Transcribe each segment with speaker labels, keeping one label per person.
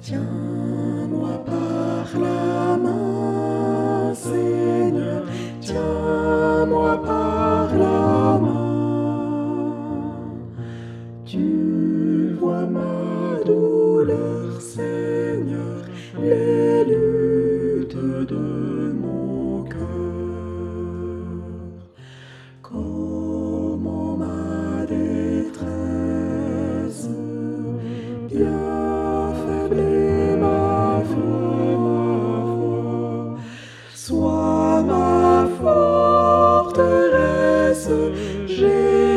Speaker 1: Tiens-moi par la main, Seigneur, tiens-moi par la main. Tu vois ma douleur, Seigneur,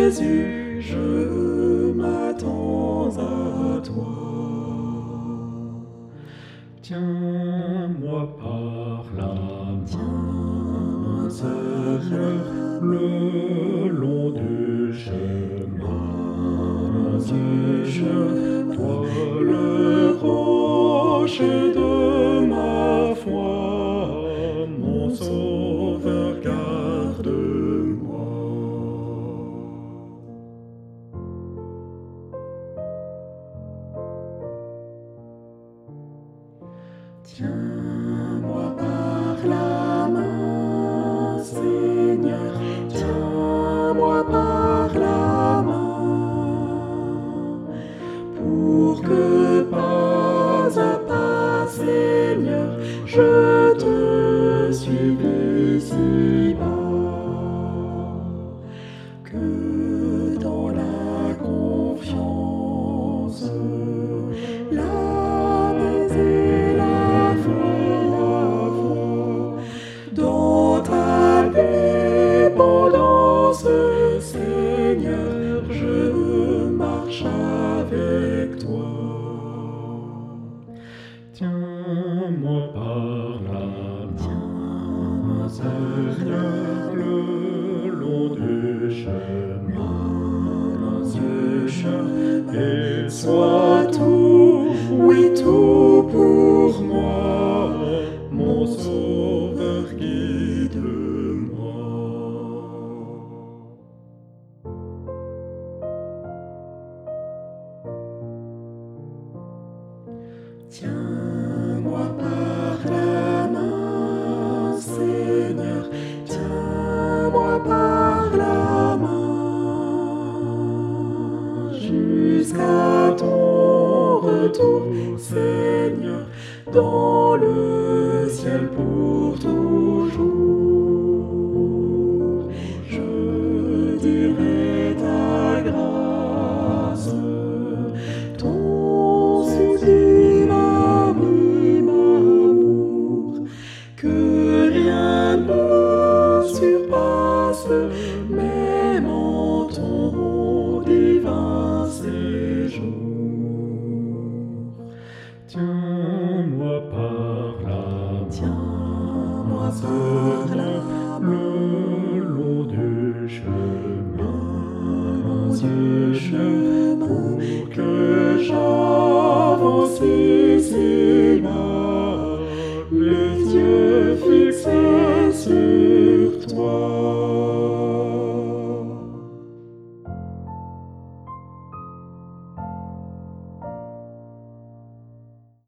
Speaker 1: Jésus, je m'attends à toi.
Speaker 2: Tiens-moi par la main,
Speaker 1: Tiens-moi
Speaker 2: Seigneur, le long du chemin, du chemin, toi le rocher
Speaker 1: Tiens-moi avec toi.
Speaker 2: Tiens-moi par la main, Seigneur, le long du chemin, du chemin, et sois
Speaker 1: Tiens-moi par la main, Seigneur, tiens-moi par la main, jusqu'à ton retour, Seigneur, dans le ciel
Speaker 2: le long
Speaker 1: du chemin, du
Speaker 2: chemin.